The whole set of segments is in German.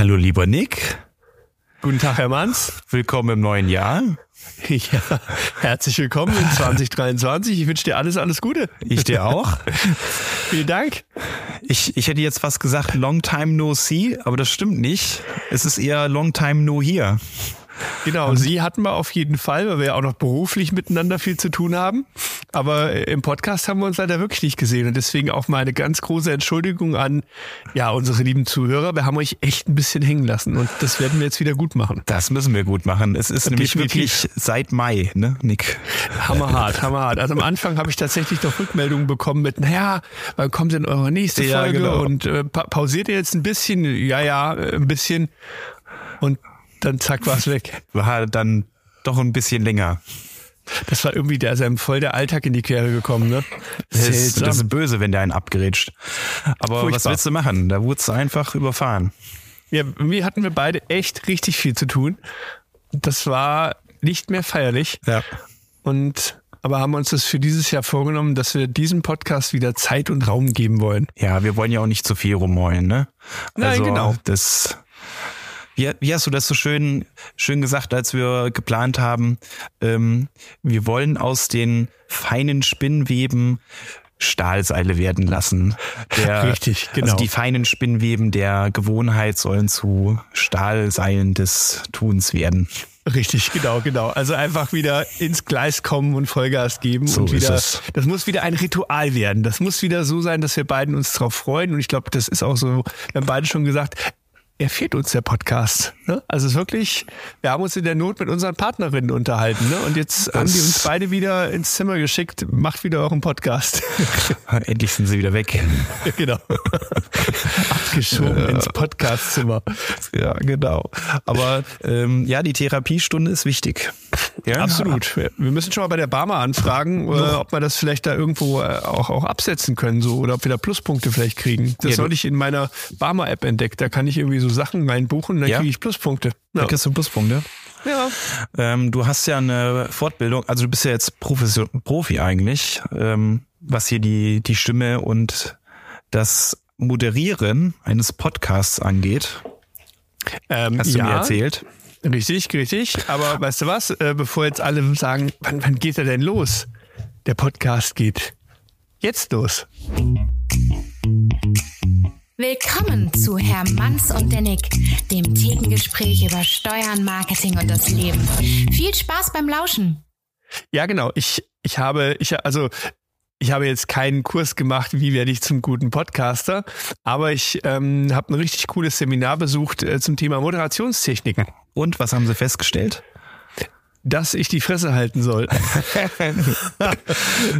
Hallo lieber Nick. Guten Tag, Herr Manns. Willkommen im neuen Jahr. Ja, herzlich willkommen in 2023. Ich wünsche dir alles, alles Gute. Ich dir auch. Vielen Dank. Ich, ich hätte jetzt fast gesagt, long time no see, aber das stimmt nicht. Es ist eher long time no here. Genau, Sie hatten wir auf jeden Fall, weil wir ja auch noch beruflich miteinander viel zu tun haben. Aber im Podcast haben wir uns leider wirklich nicht gesehen. Und deswegen auch mal eine ganz große Entschuldigung an ja, unsere lieben Zuhörer. Wir haben euch echt ein bisschen hängen lassen und das werden wir jetzt wieder gut machen. Das müssen wir gut machen. Es ist nämlich wirklich seit Mai, ne, Nick? Hammerhart, hammerhart. Also am Anfang habe ich tatsächlich noch Rückmeldungen bekommen mit, naja, wann kommt denn eure nächste Ja, Folge? genau. Und äh, pa pausiert ihr jetzt ein bisschen? Ja, ja, äh, ein bisschen. Und dann zack, war's weg. War dann doch ein bisschen länger. Das war irgendwie, der ist einem voll der Alltag in die Quere gekommen, ne? Das ist, das ist böse, wenn der einen abgrätscht. Aber was Furchtbar. willst du machen? Da wurdest du einfach überfahren. Ja, irgendwie hatten wir beide echt richtig viel zu tun. Das war nicht mehr feierlich. Ja. Und aber haben uns das für dieses Jahr vorgenommen, dass wir diesem Podcast wieder Zeit und Raum geben wollen. Ja, wir wollen ja auch nicht zu viel rumheulen, ne? Nein, genau. Das, wie, wie hast du das so schön, schön gesagt, als wir geplant haben? Ähm, wir wollen aus den feinen Spinnweben Stahlseile werden lassen. Der, Richtig, genau. Also die feinen Spinnweben der Gewohnheit sollen zu Stahlseilen des Tuns werden. Richtig, genau, genau. Also einfach wieder ins Gleis kommen und Vollgas geben So und ist wieder. es. Das muss wieder ein Ritual werden. Das muss wieder so sein, dass wir beiden uns drauf freuen. Und ich glaube, das ist auch so. Wir haben beide schon gesagt. Er fehlt uns der Podcast. Ne? Also es ist wirklich, wir haben uns in der Not mit unseren Partnerinnen unterhalten. Ne? Und jetzt haben die uns beide wieder ins Zimmer geschickt. Macht wieder euren Podcast. Endlich sind sie wieder weg. genau. Abgeschoben ins Podcastzimmer. Ja, genau. Aber ähm, ja, die Therapiestunde ist wichtig. Ja, Absolut. Wir müssen schon mal bei der Barmer anfragen, äh, ob wir das vielleicht da irgendwo äh, auch, auch absetzen können, so oder ob wir da Pluspunkte vielleicht kriegen. Das Ja, habe ich in meiner Barmer-App entdeckt. Da kann ich irgendwie so Sachen reinbuchen, dann Ja? kriege ich Pluspunkte. Da Ja. kriegst du Pluspunkte. ja. Ähm, du hast ja eine Fortbildung, also du bist ja jetzt Profession, Profi eigentlich, ähm, was hier die, die Stimme und das Moderieren eines Podcasts angeht. Ähm, Hast du ja, mir erzählt? Richtig, richtig. Aber weißt du was? Äh, bevor jetzt alle sagen, wann, wann geht er denn los? Der Podcast geht jetzt los. Willkommen zu Herr Manns und der Nick, dem Thekengespräch über Steuern, Marketing und das Leben. Viel Spaß beim Lauschen. Ja, genau. Ich, ich habe, ich, also, ich habe jetzt keinen Kurs gemacht, wie werde ich zum guten Podcaster, aber ich ähm, habe ein richtig cooles Seminar besucht äh, zum Thema Moderationstechniken, Und was haben sie festgestellt? dass ich die Fresse halten soll.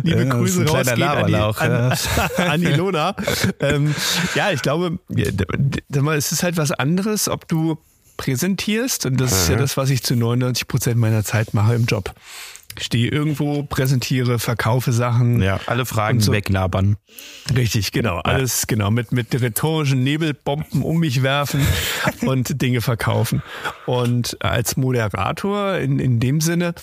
Liebe Ja, Grüße rausgehen an die, an, an die Lona. ähm, ja, ich glaube, es ist halt was anderes, ob du präsentierst und das ist ja das, was ich zu 99 Prozent meiner Zeit mache im Job. Stehe irgendwo, präsentiere, verkaufe Sachen. Ja, alle Fragen Und so- weglabern. Richtig, genau. Alles genau mit mit rhetorischen Nebelbomben um mich werfen und Dinge verkaufen. Und als Moderator in, in dem Sinne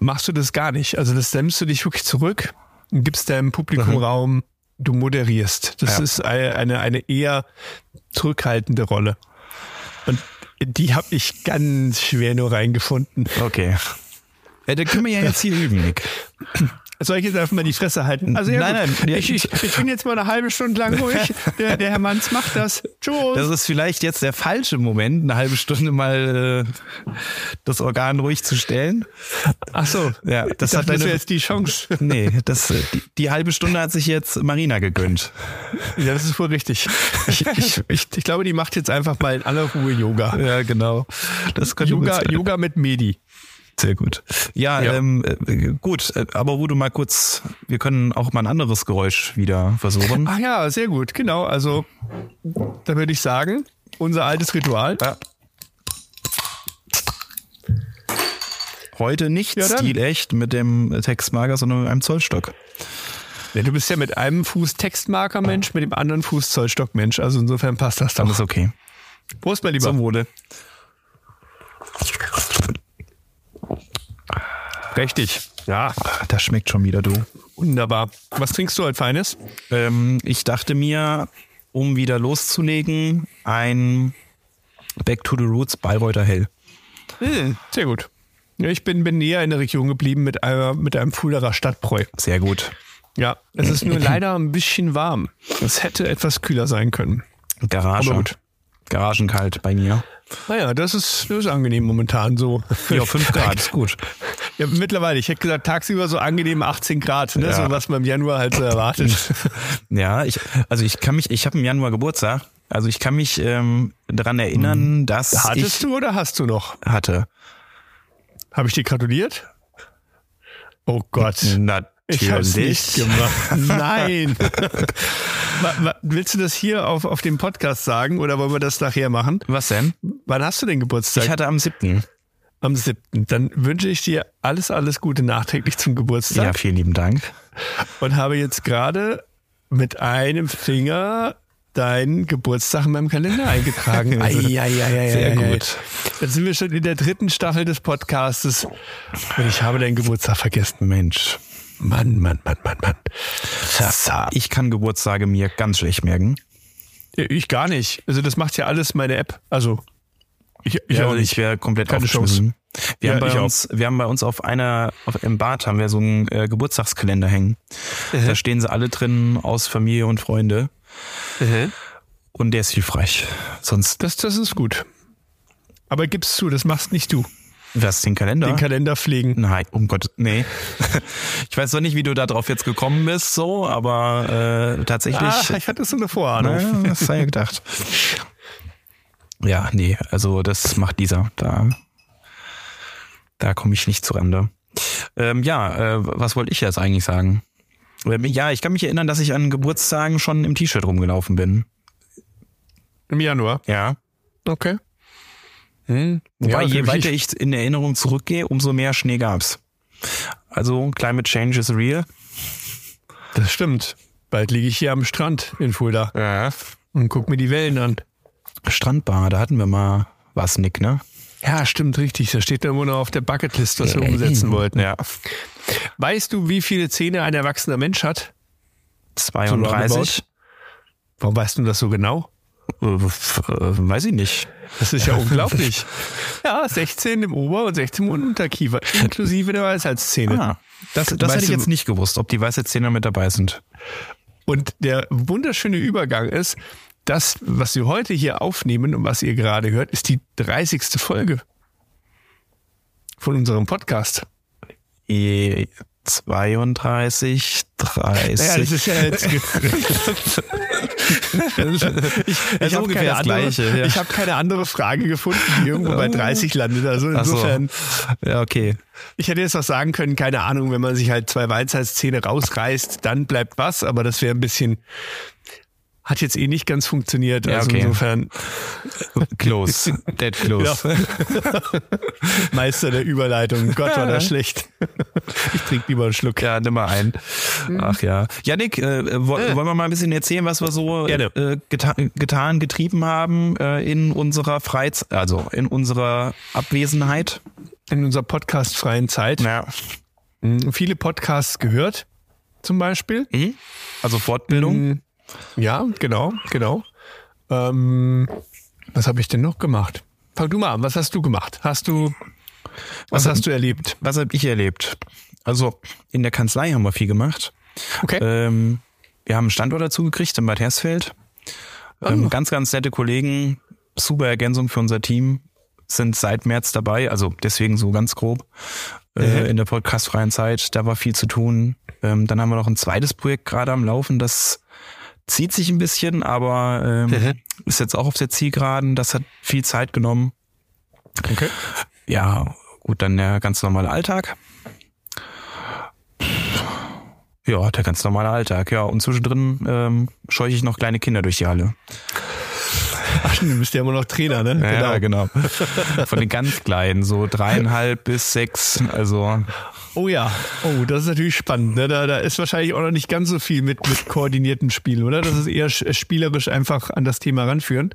machst du das gar nicht. Also das nimmst du dich wirklich zurück, gibst deinem Publikum Raum, du moderierst. Das Ja. ist eine, eine eine eher zurückhaltende Rolle. Und die habe ich ganz schwer nur reingefunden. Okay. Ja, da können wir ja jetzt hier üben, Nick. Soll ich jetzt einfach mal die Fresse halten? Also ja, Nein, gut. nein, ich, ich, ich bin jetzt mal eine halbe Stunde lang ruhig. Der, der Herr Manns macht das. Tschüss. Das ist vielleicht jetzt der falsche Moment, eine halbe Stunde mal äh, das Organ ruhig zu stellen. Ach so. Ja, Das, das hat ist deine, jetzt die Chance. Nee, das, äh, die, die halbe Stunde hat sich jetzt Marina gegönnt. Ja, das ist wohl richtig. Ich, ich, ich, ich glaube, die macht jetzt einfach mal in aller Ruhe Yoga. Ja, genau. Das Yoga. Yoga mit Medi. Sehr gut. Ja, Ja. Ähm, äh, gut, äh, aber wo du mal kurz, wir können auch mal ein anderes Geräusch wieder versuchen. Ach ja, sehr gut. Genau. Also, da würde ich sagen, unser altes Ritual. Ja. Heute nicht Ja, dann. stilecht mit dem Textmarker, sondern mit einem Zollstock. Ja, du bist ja mit einem Fuß Textmarker-Mensch, mit dem anderen Fuß Zollstock-Mensch. Also insofern passt das Dann doch. ist okay. Prost, mein Lieber. Zum Wohle. Richtig. Ja, Das schmeckt schon wieder, du. wunderbar. Was trinkst du heute Feines? Ähm, ich dachte mir, um wieder loszulegen, ein Back to the Roots, Bayreuther Hell. Hm, sehr gut. Ich bin, bin näher in der Region geblieben mit, einer, mit einem Fulderer Stadtbräu. Sehr gut. Ja, es ist nur leider ein bisschen warm. Es hätte etwas kühler sein können. Garage. Aber gut. Garagenkalt bei mir. Naja, das ist, das ist angenehm momentan so. Ja, 5 Grad ist gut. Ja, mittlerweile. Ich hätte gesagt, tagsüber so angenehm 18 Grad, ne? Ja. so was man im Januar halt so erwartet. Ja, ich, also ich kann mich, ich habe im Januar Geburtstag. Also ich kann mich ähm, daran erinnern, dass Hattest ich du oder hast du noch? hatte. Habe ich dir gratuliert? Oh Gott. Ich habe es nicht gemacht. Nein. Willst du das hier auf, auf dem Podcast sagen oder wollen wir das nachher machen? Was denn? Wann hast du denn Geburtstag? Ich hatte am 7. Am 7. Dann wünsche ich dir alles, alles Gute nachträglich zum Ja, Geburtstag vielen lieben Dank. und habe jetzt gerade mit einem Finger deinen Geburtstag in meinem Kalender eingetragen. Eieieiei. Sehr gut. Jetzt sind wir schon in der dritten Staffel des Podcastes und ich habe deinen Geburtstag vergessen. Mensch. Mann, Mann, Mann, Mann, Mann. Ich kann Geburtstage mir ganz schlecht merken. Ich gar nicht. Also das macht ja alles meine App. Also ich, ich ja, ich wäre komplett Keine aufgeschmissen. Wir, Ja, haben bei auch. uns, wir haben bei uns auf einer, auf, im Bad haben wir so einen äh, Geburtstagskalender hängen. Da stehen sie alle drin aus Familie und Freunde. Und der ist hilfreich. Sonst, Das, das ist gut. Aber gib's zu, das machst nicht du. Was, den Kalender? Den Kalender pflegen. Nein, um Gott, nee. ich weiß noch nicht, wie du da drauf jetzt gekommen bist, so, aber äh, tatsächlich. Ah, ich hatte so eine Vorahnung. Na, das sei ja gedacht. Ja, nee, also das macht dieser. Da, da komme ich nicht zu Rande. Ähm, ja, äh, was wollte ich jetzt eigentlich sagen? Ähm, Ja, ich kann mich erinnern, dass ich an Geburtstagen schon im T-Shirt rumgelaufen bin. Im Januar. Ja. Okay. Hm. Wobei, Ja, je weiter ich in Erinnerung zurückgehe, umso mehr Schnee gab's. Also, Climate Change is real. Das stimmt. Bald liege ich hier am Strand in Fulda Ja. und guck mir die Wellen an. Strandbar, da hatten wir mal was, Nick, ne? Ja, stimmt, richtig. Da steht da immer noch auf der Bucketlist, was wir umsetzen wollten. Ja. Weißt du, wie viele Zähne ein erwachsener Mensch hat? 32. Warum weißt du das so genau? Äh, weiß ich nicht. Das ist ja unglaublich. Ja, 16 im Ober- und 16 im Unterkiefer, inklusive der Weisheitszähne. Ah, das das Weißt hätte ich jetzt nicht gewusst, ob die Weisheitszähne mit dabei sind. Und der wunderschöne Übergang ist, das, was wir heute hier aufnehmen und was ihr gerade hört, ist die 30. Folge von unserem Podcast. E 32, 30. Ja, das ist ja jetzt. ich ich habe keine, andere- ja. ich hab keine andere Frage gefunden, die irgendwo bei 30 landet. Also Ach so. insofern, Ja, okay. ich hätte jetzt auch sagen können, keine Ahnung, wenn man sich halt zwei Weisheitszähne rausreißt, dann bleibt was, aber das wäre ein bisschen. Hat jetzt eh nicht ganz funktioniert. Ja, also okay. insofern Close. Dead close. Ja. Meister der Überleitung. Gott, war das schlecht. Ich trinke lieber einen Schluck. Ja, nimm mal ein. Ach ja. Janik, äh, wo, wollen wir mal ein bisschen erzählen, was wir so äh, geta getan, getrieben haben äh, in unserer Freizeit, also in unserer Abwesenheit? In unserer podcastfreien Zeit. Ja. Mhm. Viele Podcasts gehört, zum Beispiel. Also Fortbildung. Mhm. Ja, genau, genau. Ähm, was habe ich denn noch gemacht? Fang du mal an. Was hast du gemacht? Hast du, was Was- hast du erlebt? Was habe ich erlebt? Also in der Kanzlei haben wir viel gemacht. Okay. Ähm, wir haben einen Standort dazu gekriegt in Bad Hersfeld. Ähm, ganz, ganz nette Kollegen, super Ergänzung für unser Team, sind seit März dabei, also deswegen so ganz grob äh, in der podcastfreien Zeit. Da war viel zu tun. Ähm, dann haben wir noch ein zweites Projekt gerade am Laufen, das zieht sich ein bisschen, aber ähm, Mhm. ist jetzt auch auf der Zielgeraden. Das hat viel Zeit genommen. okay. Ja, gut, dann der ganz normale Alltag. Ja, der ganz normale Alltag, ja. Und zwischendrin ähm, scheuche ich noch kleine Kinder durch die Halle. Ach, du bist ja immer noch Trainer, ne? Ja, genau. Von den ganz Kleinen, so dreieinhalb bis sechs. Also Oh ja. Oh, das ist natürlich spannend. Ne? Da, da ist wahrscheinlich auch noch nicht ganz so viel mit, mit koordinierten Spielen, oder? Das ist eher sch- spielerisch einfach an das Thema ranführen.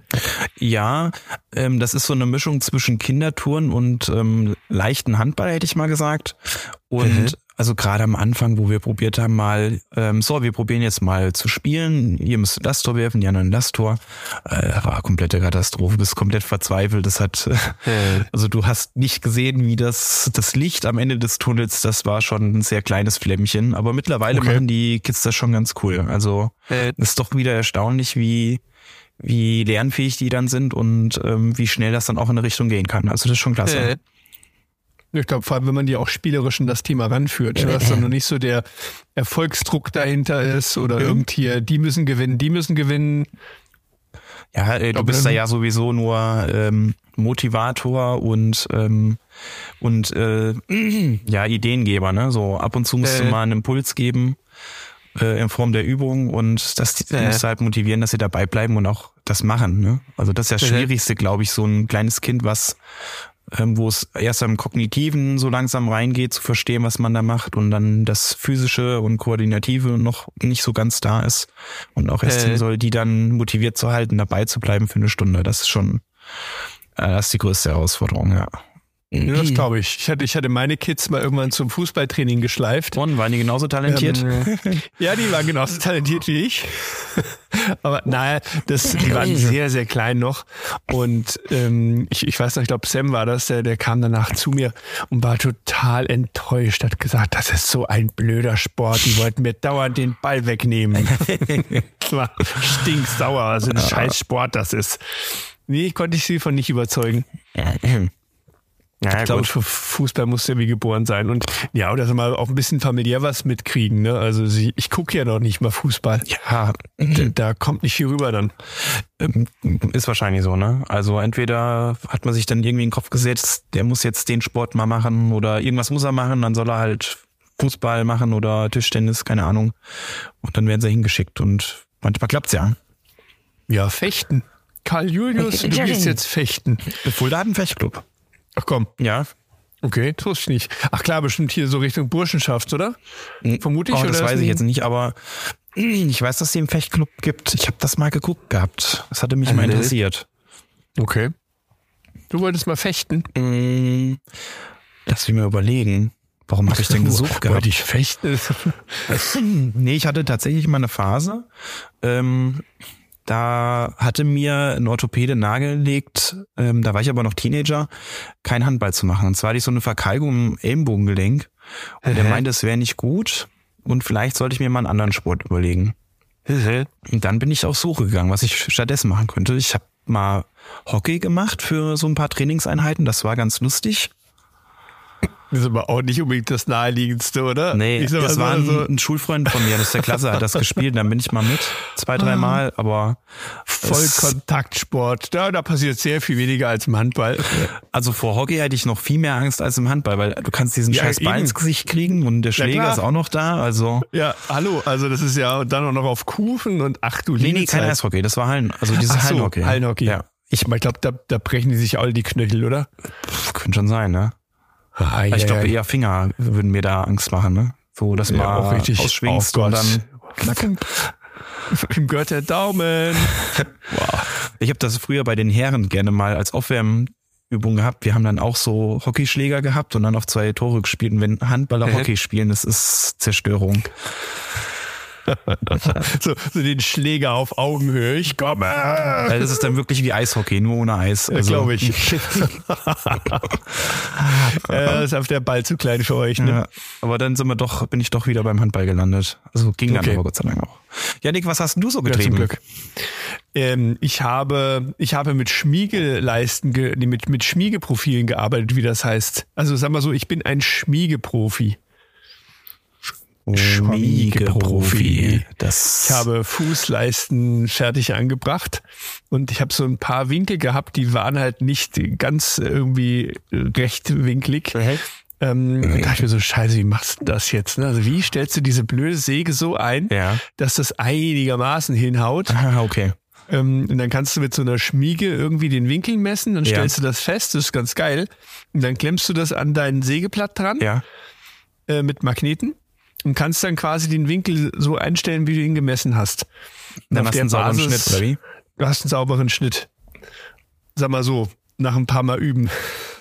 ja, ähm, das ist so eine Mischung zwischen Kindertouren und ähm, leichten Handball, hätte ich mal gesagt. Und also gerade am Anfang, wo wir probiert haben, mal, ähm, so, wir probieren jetzt mal zu spielen, ihr müsst das Tor werfen, die anderen das Tor, äh, war komplette Katastrophe, bist komplett verzweifelt, das hat, äh. also du hast nicht gesehen, wie das, das Licht am Ende des Tunnels, das war schon ein sehr kleines Flämmchen, aber mittlerweile okay. machen die Kids das schon ganz cool, also äh. ist doch wieder erstaunlich, wie, wie lernfähig die dann sind und ähm, wie schnell das dann auch in eine Richtung gehen kann. Also das ist schon klasse. Äh. Ich glaube, vor allem, wenn man die auch spielerisch in das Thema ranführt, dass dann noch nicht so der Erfolgsdruck dahinter ist oder irgendwie, die müssen gewinnen, die müssen gewinnen. Ja, äh, du bist da ja sowieso nur ähm, Motivator und ähm, und äh, ja Ideengeber, ne? So ab und zu musst äh, du mal einen Impuls geben äh, in Form der Übung und das äh. musst du halt motivieren, dass sie dabei bleiben und auch das machen. Ne? Also das ist das Schwierigste, glaube ich, so ein kleines Kind, was ähm, wo es erst am Kognitiven so langsam reingeht, zu verstehen, was man da macht und dann das Physische und Koordinative noch nicht so ganz da ist und auch erst äh. soll, die dann motiviert zu halten, dabei zu bleiben für eine Stunde. Das ist schon, äh, das ist die größte Herausforderung, ja. Ja, das glaube ich. Ich hatte, ich hatte meine Kids mal irgendwann zum Fußballtraining geschleift. Und waren die genauso talentiert? Ähm, ja, die waren genauso talentiert wie ich. Aber naja, das, die waren sehr, sehr klein noch. Und ähm, ich, ich weiß noch, ich glaube, Sam war das, der, der kam danach zu mir und war total enttäuscht, hat gesagt, das ist so ein blöder Sport. Die wollten mir dauernd den Ball wegnehmen. das war stinksauer, also ein scheiß Sport das ist. Nee, konnte ich sie von nicht überzeugen. Ja, ich glaube, für Fußball muss ja wie geboren sein. Und ja, oder mal auch ein bisschen familiär was mitkriegen. Ne? Also sie, ich gucke ja noch nicht mal Fußball. Ja, da, da, kommt nicht viel rüber dann. Ähm, ist wahrscheinlich so, ne? Also entweder hat man sich dann irgendwie in den Kopf gesetzt, der muss jetzt den Sport mal machen oder irgendwas muss er machen, dann soll er halt Fußball machen oder Tischtennis, keine Ahnung. Und dann werden sie hingeschickt und manchmal klappt's ja. Ja, fechten. Karl Julius, du gehst jetzt fechten. Fulda hat einen Fechtclub. Ach komm. Ja. Okay, ich nicht. Ach klar, bestimmt hier so Richtung Burschenschaft, oder? Hm. Vermute ich. Oh, das weiß ich jetzt nicht, aber ich weiß, dass es den Fechtclub gibt. Ich habe das mal geguckt gehabt. Das hatte mich mal interessiert. Okay. Du wolltest mal fechten? Mm, lass mich mal überlegen. Warum habe ich denn gesucht gehabt? Wollte ich fechten? nee, ich hatte tatsächlich mal eine Phase. Ähm, da hatte mir ein Orthopäde nahegelegt, ähm, da war ich aber noch Teenager, kein Handball zu machen. Und zwar hatte ich so eine Verkalkung im Ellenbogengelenk. Und er meinte, es wäre nicht gut und vielleicht sollte ich mir mal einen anderen Sport überlegen. Und dann bin ich auf Suche gegangen, was ich stattdessen machen könnte. Ich habe mal Hockey gemacht für so ein paar Trainingseinheiten, das war ganz lustig. Das ist aber auch nicht unbedingt das naheliegendste, oder? Nee, das war ein, so ein, Schulfreund von mir, das ist der Klasse, hat das gespielt, dann bin ich mal mit, zwei, drei ah. Aber Vollkontaktsport, da, da passiert sehr viel weniger als im Handball. Also vor Hockey hätte ich noch viel mehr Angst als im Handball, weil du kannst diesen ja, scheiß Ball ins Gesicht kriegen und der Schläger ja, ist auch noch da, also. Ja, hallo, also das ist ja dann auch noch auf Kufen und ach du Nee, nee, kein Eishockey, das war Hallen, also dieses ach so, Hallenhockey. Hallenhockey. Ja. Ich, ich glaube, da, da brechen die sich alle die Knöchel, oder? Pff, könnte schon sein, ne? Ah, ich glaube, eher Finger würden mir da Angst machen, ne? So, dass man ja, auch richtig ausschwingst oh und dann knacken. Ihm gehört der Daumen. wow. Ich habe das früher bei den Herren gerne mal als Aufwärmübung gehabt. Wir haben dann auch so Hockeyschläger gehabt und dann auf zwei Tore gespielt. Und wenn Handballer Hockey spielen, das ist Zerstörung. so, so den Schläger auf Augenhöhe. Ich komme. Das ist dann wirklich wie Eishockey, nur ohne Eis. Also. Glaube ich. ja, ist auf der Ball zu klein für euch. Ne? Ja, aber dann sind wir doch, bin ich doch wieder beim Handball gelandet. Also ging dann aber Gott sei Dank auch. Janik, was hast du so getrieben? Ja, zum Glück. Ähm, ich habe, ich habe mit Schmiegeleisten, ge, mit, mit Schmiegeprofilen gearbeitet, wie das heißt. Also sag mal so, ich bin ein Schmiegeprofi. Schmiegeprofi. Das ich habe Fußleisten fertig angebracht und ich habe so ein paar Winkel gehabt, die waren halt nicht ganz irgendwie rechtwinklig. Okay. Ähm, da dachte ich mir so, scheiße, wie machst du das jetzt? Ne? Also wie stellst du diese blöde Säge so ein, ja. dass das einigermaßen hinhaut? Ah, okay. Ähm, und dann kannst du mit so einer Schmiege irgendwie den Winkel messen, dann stellst ja. du das fest, das ist ganz geil. Und dann klemmst du das an dein Sägeblatt dran ja. äh, mit Magneten und kannst dann quasi den Winkel so einstellen, wie du ihn gemessen hast. dann hast du einen sauberen Schnitt, oder wie? Du hast einen sauberen Schnitt. Sag mal so, nach ein paar Mal üben.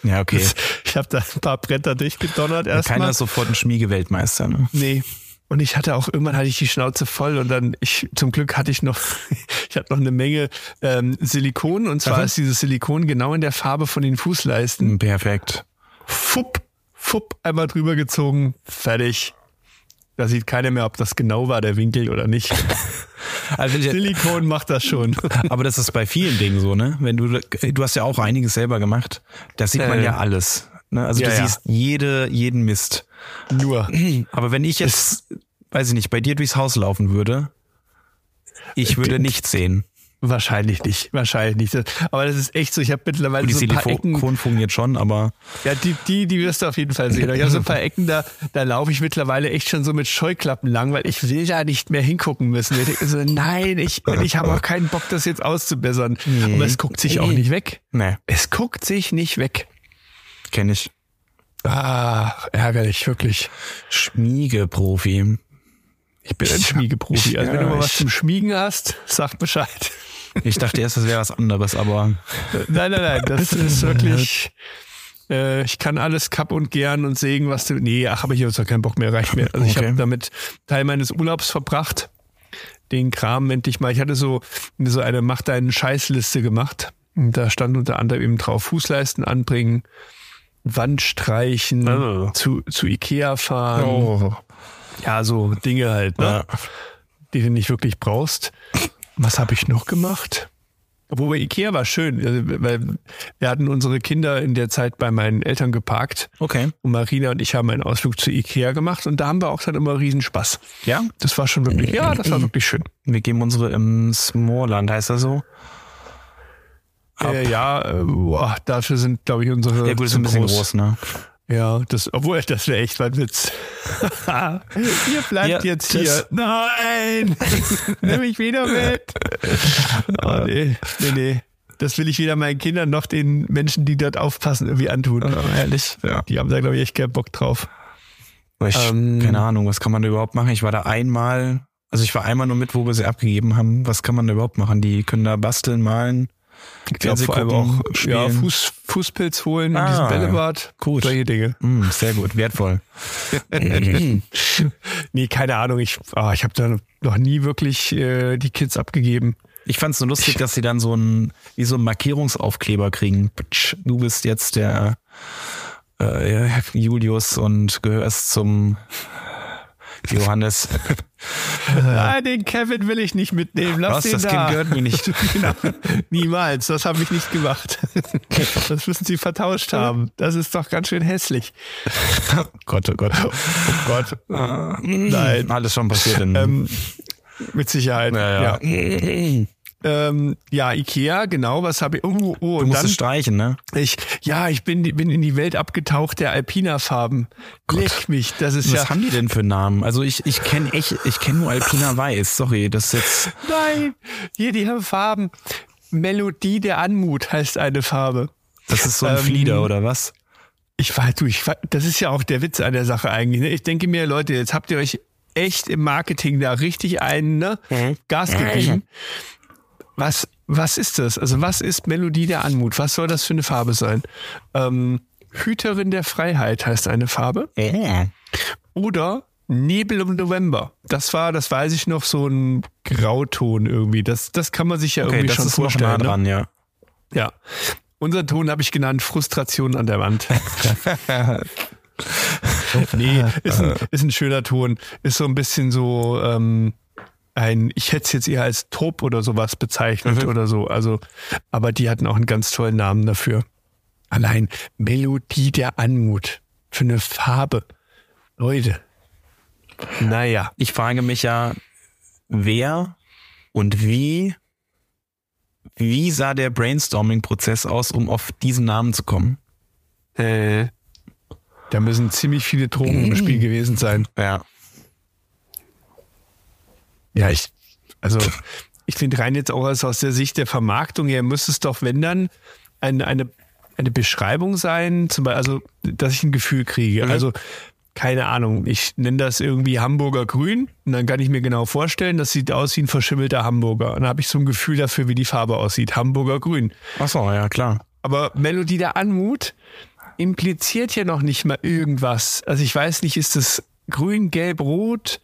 Ja, okay. ich habe da ein paar Bretter durchgedonnert erstmal. Keiner ist sofort ein Schmiegeweltmeister. Ne? Nee. Und ich hatte auch irgendwann hatte ich die Schnauze voll und dann ich zum Glück hatte ich noch ich hatte noch eine Menge ähm, Silikon und zwar Aha. ist dieses Silikon genau in der Farbe von den Fußleisten. Perfekt. Fupp, fupp, einmal drüber gezogen, fertig. Da sieht keiner mehr, ob das genau war der Winkel oder nicht. Also, Silikon macht das schon. aber das ist bei vielen Dingen so, ne? Wenn du, du hast ja auch einiges selber gemacht. Da sieht man Äh. ja alles. Ne? Also Ja, du ja. siehst jede, jeden Mist. Nur. Aber wenn ich jetzt, weiß ich nicht, bei dir durchs Haus laufen würde, ich würde nichts sehen. Wahrscheinlich nicht. Wahrscheinlich nicht. Aber das ist echt so. Ich habe mittlerweile Die so ein paar Ecken. Silikon funktioniert schon, aber Ja, die, die, die wirst du auf jeden Fall sehen. Ich habe so ein paar Ecken, da, da laufe ich mittlerweile echt schon so mit Scheuklappen lang, weil ich will da nicht mehr hingucken müssen. Ich so, nein, ich, ich habe auch keinen Bock, das jetzt auszubessern. Aber es guckt sich auch nicht weg. ne, Es guckt sich nicht weg. kenne ich. Ah, ärgerlich, wirklich. Schmiegeprofi. Ich bin ein Schmiegeprofi. Also wenn du Ja, mal was zum Schmiegen hast, sag Bescheid. Ich dachte erst, das wäre was anderes, aber Nein, nein, nein, das ist wirklich. Äh, ich kann alles kapp und gern und sägen, was du. Nee, ach, aber ich habe jetzt auch keinen Bock mehr, reicht mir. Also ich Okay. habe damit Teil meines Urlaubs verbracht. Den Kram endlich mal. Ich hatte so, so eine Mach deinen Scheißliste gemacht. Und da stand unter anderem eben drauf Fußleisten anbringen, Wand streichen, Oh. zu, zu Ikea fahren. Ja, so Dinge halt, ne? die du nicht wirklich brauchst. Was habe ich noch gemacht? Wobei Ikea war schön, also, weil wir hatten unsere Kinder in der Zeit bei meinen Eltern geparkt okay. und Marina und ich haben einen Ausflug zu Ikea gemacht und da haben wir auch dann immer Riesenspaß. Ja, Das war schon wirklich, ja, das war wirklich schön. wir geben unsere im Smallland, heißt das so? Ab. Äh, ja, äh, boah, dafür sind, glaube ich, unsere Ja gut, ist ein bisschen groß, ne? Ja, das, obwohl, das wäre echt ein Witz. Ihr bleibt Ja, jetzt hier. Nein! Nimm mich wieder mit. Oh, nee, nee, nee. Das will ich weder meinen Kindern noch den Menschen, die dort aufpassen, irgendwie antun. ehrlich? Ja. Die haben da, glaube ich, echt keinen Bock drauf. Ich, Ähm, keine Ahnung, was kann man da überhaupt machen? Ich war da einmal, also ich war einmal nur mit, wo wir sie abgegeben haben. Was kann man da überhaupt machen? Die können da basteln, malen. Ich glaube vor allem auch ja. Fuß, Fußpilz holen in Ah, diesem Bällebad. gut. Solche Dinge. Mm, sehr gut, wertvoll. nee, keine Ahnung. Ich, ah, ich habe da noch nie wirklich äh, die Kids abgegeben. Ich fand es so lustig, dass sie dann so ein, wie so ein Markierungsaufkleber kriegen. Du bist jetzt der äh, Julius und gehörst zum Johannes. Ah, den Kevin will ich nicht mitnehmen. Lass Was, den das da. Kind gehört mir nicht. genau. Niemals. Das habe ich nicht gemacht. Das müssen sie vertauscht haben. Das ist doch ganz schön hässlich. Gott, oh Gott. Oh Gott. Nein. Alles schon passiert in Ähm, mit Sicherheit. ja, ja. Ja. Ähm, ja, Ikea, genau, was habe ich. Oh, oh, Du und musst dann es streichen, ne? ich, ja, ich bin, bin in die Welt abgetaucht der Alpina-Farben. Leck mich, das ist Was ja. haben die denn für Namen? Also ich, ich kenne echt, ich kenne nur Alpina Weiß. Sorry, das ist jetzt. Nein, hier die haben Farben. Melodie der Anmut heißt eine Farbe. Das ist so ein Ähm, Flieder oder was? Ich weiß, du, ich weiß, das ist ja auch der Witz an der Sache eigentlich. Ne? Ich denke mir, Leute, jetzt habt ihr euch echt im Marketing da richtig einen ne, Gas gegeben. Was, was ist das? Also was ist Melodie der Anmut? Was soll das für eine Farbe sein? Ähm, Hüterin der Freiheit heißt eine Farbe. Oder Nebel im November. Das war, das weiß ich noch, so ein Grauton irgendwie. Das, das kann man sich ja Okay, irgendwie das schon vorstellen. nah dran, ja. Ne? Ja. Unser Ton habe ich genannt Frustration an der Wand. nee, ist ein, ist ein schöner Ton. Ist so ein bisschen so ähm, ein, ich hätte es jetzt eher als Top oder sowas bezeichnet Mhm. oder so. Also, aber die hatten auch einen ganz tollen Namen dafür. Allein Melodie der Anmut. Für eine Farbe. Leute. Naja. Ich frage mich ja, wer und wie, wie sah der Brainstorming-Prozess aus, um auf diesen Namen zu kommen? Äh, da müssen ziemlich viele Drogen im Spiel gewesen sein. Ja. Ja, ich, also ich finde rein jetzt auch als aus der Sicht der Vermarktung her, müsste es doch, wenn dann, eine, eine, eine Beschreibung sein, zum Beispiel, also, dass ich ein Gefühl kriege. Mhm. Also, keine Ahnung, ich nenne das irgendwie Hamburger Grün und dann kann ich mir genau vorstellen, das sieht aus wie ein verschimmelter Hamburger. Und dann habe ich so ein Gefühl dafür, wie die Farbe aussieht. Hamburger Grün. Ach so, ja, klar. Aber Melodie der Anmut, impliziert ja noch nicht mal irgendwas. Also ich weiß nicht, ist das grün, gelb, rot?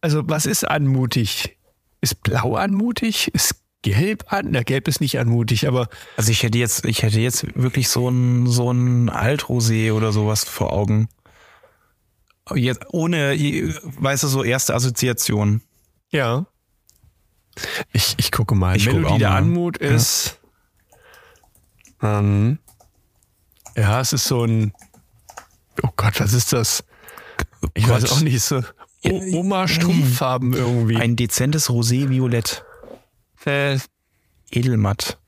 Also was ist anmutig? Ist blau anmutig? Ist gelb an? Na, gelb ist nicht anmutig, aber. Also ich hätte jetzt, ich hätte jetzt wirklich so ein, so ein Altrosé oder sowas vor Augen. Jetzt ohne, weißt du, so erste Assoziation. Ja. Ich, ich gucke mal. Ich Melodie guck der mal. Anmut ist. Ähm, ja, es ist so ein. Oh Gott, was ist das? Ich Gott. weiß auch nicht, so O- Oma-Strumpffarben irgendwie. Ein dezentes Rosé-Violett. Äh, Edelmatt.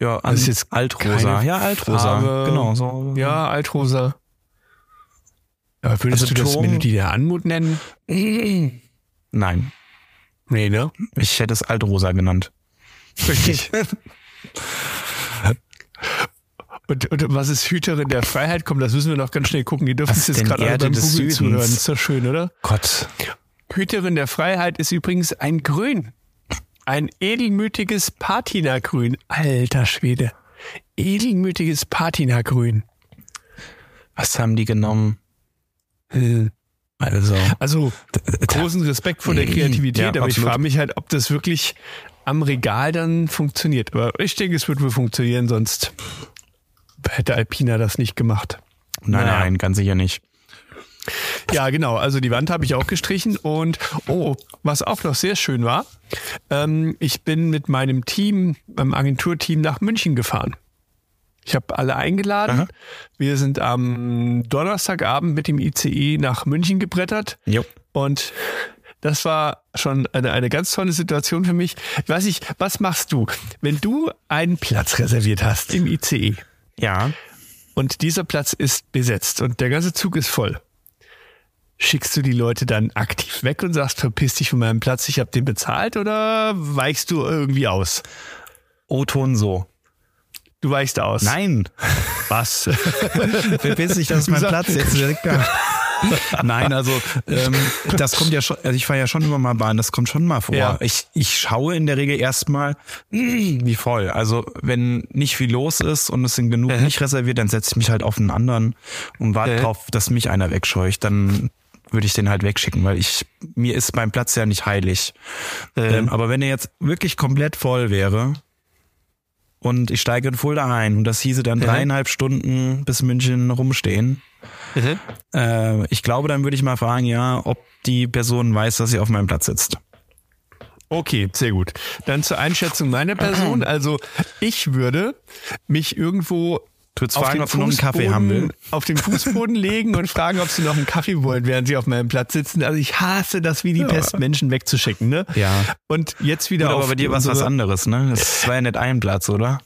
Ja, an, Das ist jetzt Altrosa. Ja, Altrosa. Farbe. Genau, so. ja, Altrosa. Aber würdest Also du das Ton- Melodie der Anmut nennen? Nein, Nee, ne? ich hätte es Altrosa genannt. Richtig. Und, und was ist Hüterin der Freiheit? Komm, das müssen wir noch ganz schnell gucken. Die dürfen es jetzt gerade alle beim Google zuhören. Ist doch schön, oder? Gott. Hüterin der Freiheit ist übrigens ein Grün. Ein edelmütiges Patinagrün. Alter Schwede. Edelmütiges Patinagrün. Was haben die genommen? Hm. Also, Also großen Respekt vor der Kreativität, Ja, aber ich absolut. frage mich halt, ob das wirklich am Regal dann funktioniert. Aber ich denke, es wird wohl funktionieren, sonst hätte Alpina das nicht gemacht. nein, Naja. nein, ganz sicher nicht. Ja, genau. Also die Wand habe ich auch gestrichen und oh, was auch noch sehr schön war, ähm, ich bin mit meinem Team, meinem Agenturteam nach München gefahren. Ich habe alle eingeladen. Aha. Wir sind am Donnerstagabend mit dem ICE nach München gebrettert Jo. und das war schon eine, eine ganz tolle Situation für mich. Ich weiß nicht, was machst du, wenn du einen Platz reserviert hast im ICE Ja. und dieser Platz ist besetzt und der ganze Zug ist voll? Schickst du die Leute dann aktiv weg und sagst, verpiss dich von meinem Platz, ich habe den bezahlt oder weichst du irgendwie aus? O-Ton so. Du weichst aus. Nein. Was? Verpiss dich, das ist mein Platz jetzt direkt da. Nein, also ähm, das kommt ja schon, also ich fahre ja schon immer mal Bahn, das kommt schon mal vor. Ja. Ich, ich schaue in der Regel erstmal, wie voll. Also wenn nicht viel los ist und es sind genug Mhm. nicht reserviert, dann setze ich mich halt auf einen anderen und warte Mhm. drauf, dass mich einer wegscheucht. Dann würde ich den halt wegschicken, weil ich mir ist mein Platz ja nicht heilig. Ähm, aber wenn er jetzt wirklich komplett voll wäre und ich steige in Fulda ein und das hieße dann dreieinhalb Stunden bis München rumstehen, äh, ich glaube, dann würde ich mal fragen, ja, ob die Person weiß, dass sie auf meinem Platz sitzt. Okay, sehr gut. Dann zur Einschätzung meiner Person. Also ich würde mich irgendwo auf fragen, den, ob sie noch einen Kaffee haben will. auf den Fußboden legen und fragen, ob sie noch einen Kaffee wollen, während sie auf meinem Platz sitzen. Also ich hasse das wie die Pest, Menschen wegzuschicken. Ne? Ja. Und jetzt wieder Gut, auf aber bei dir war es was anderes, ne? Das war ja nicht ein Platz, oder?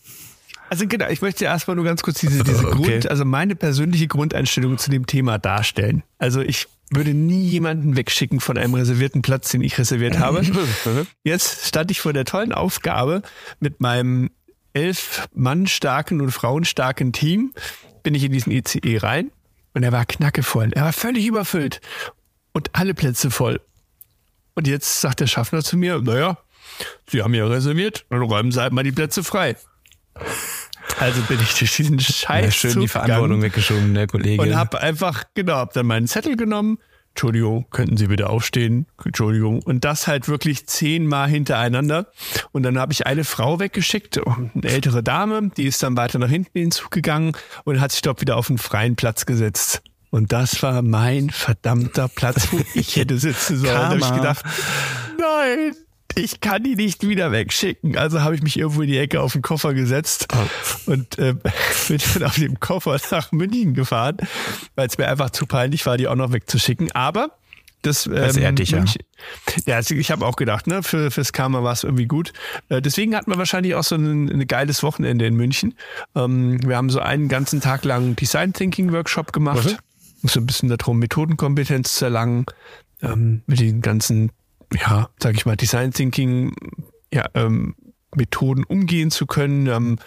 Also genau, ich möchte erstmal nur ganz kurz diese, diese Okay. Grund, also meine persönliche Grundeinstellung zu dem Thema darstellen. Also ich würde nie jemanden wegschicken von einem reservierten Platz, den ich reserviert habe. Jetzt stand ich vor der tollen Aufgabe mit meinem elf Mann starken und Frauen starken Team, bin ich in diesen ICE rein und er war knackevoll. Er war völlig überfüllt und alle Plätze voll. Und jetzt sagt der Schaffner zu mir, naja, Sie haben ja reserviert, dann räumen Sie halt mal die Plätze frei. Also bin ich durch diesen Scheiß Ja, schön die Verantwortung weggeschoben, der Kollege. und habe einfach, genau, hab dann meinen Zettel genommen. Entschuldigung, könnten Sie bitte aufstehen? Entschuldigung. Und das halt wirklich zehnmal hintereinander. Und dann habe ich eine Frau weggeschickt, eine ältere Dame, die ist dann weiter nach hinten in den Zug gegangen und hat sich dort wieder auf einen freien Platz gesetzt. Und das war mein verdammter Platz, wo ich hätte sitzen sollen. Da habe ich gedacht, nein, ich kann die nicht wieder wegschicken. Also habe ich mich irgendwo in die Ecke auf den Koffer gesetzt und äh, bin dann auf dem Koffer nach München gefahren, weil es mir einfach zu peinlich war, die auch noch wegzuschicken. Aber das, ähm, Das ehrt dich, ja. München- ja, ich habe auch gedacht, ne, für, fürs Karma war es irgendwie gut. Äh, deswegen hatten wir wahrscheinlich auch so ein, ein geiles Wochenende in München. Ähm, wir haben so einen ganzen Tag lang Design Thinking Workshop gemacht. So ein bisschen darum, Methodenkompetenz zu erlangen, ähm, mit den ganzen, ja, sag ich mal, Design Thinking ja, ähm, Methoden umgehen zu können. Ein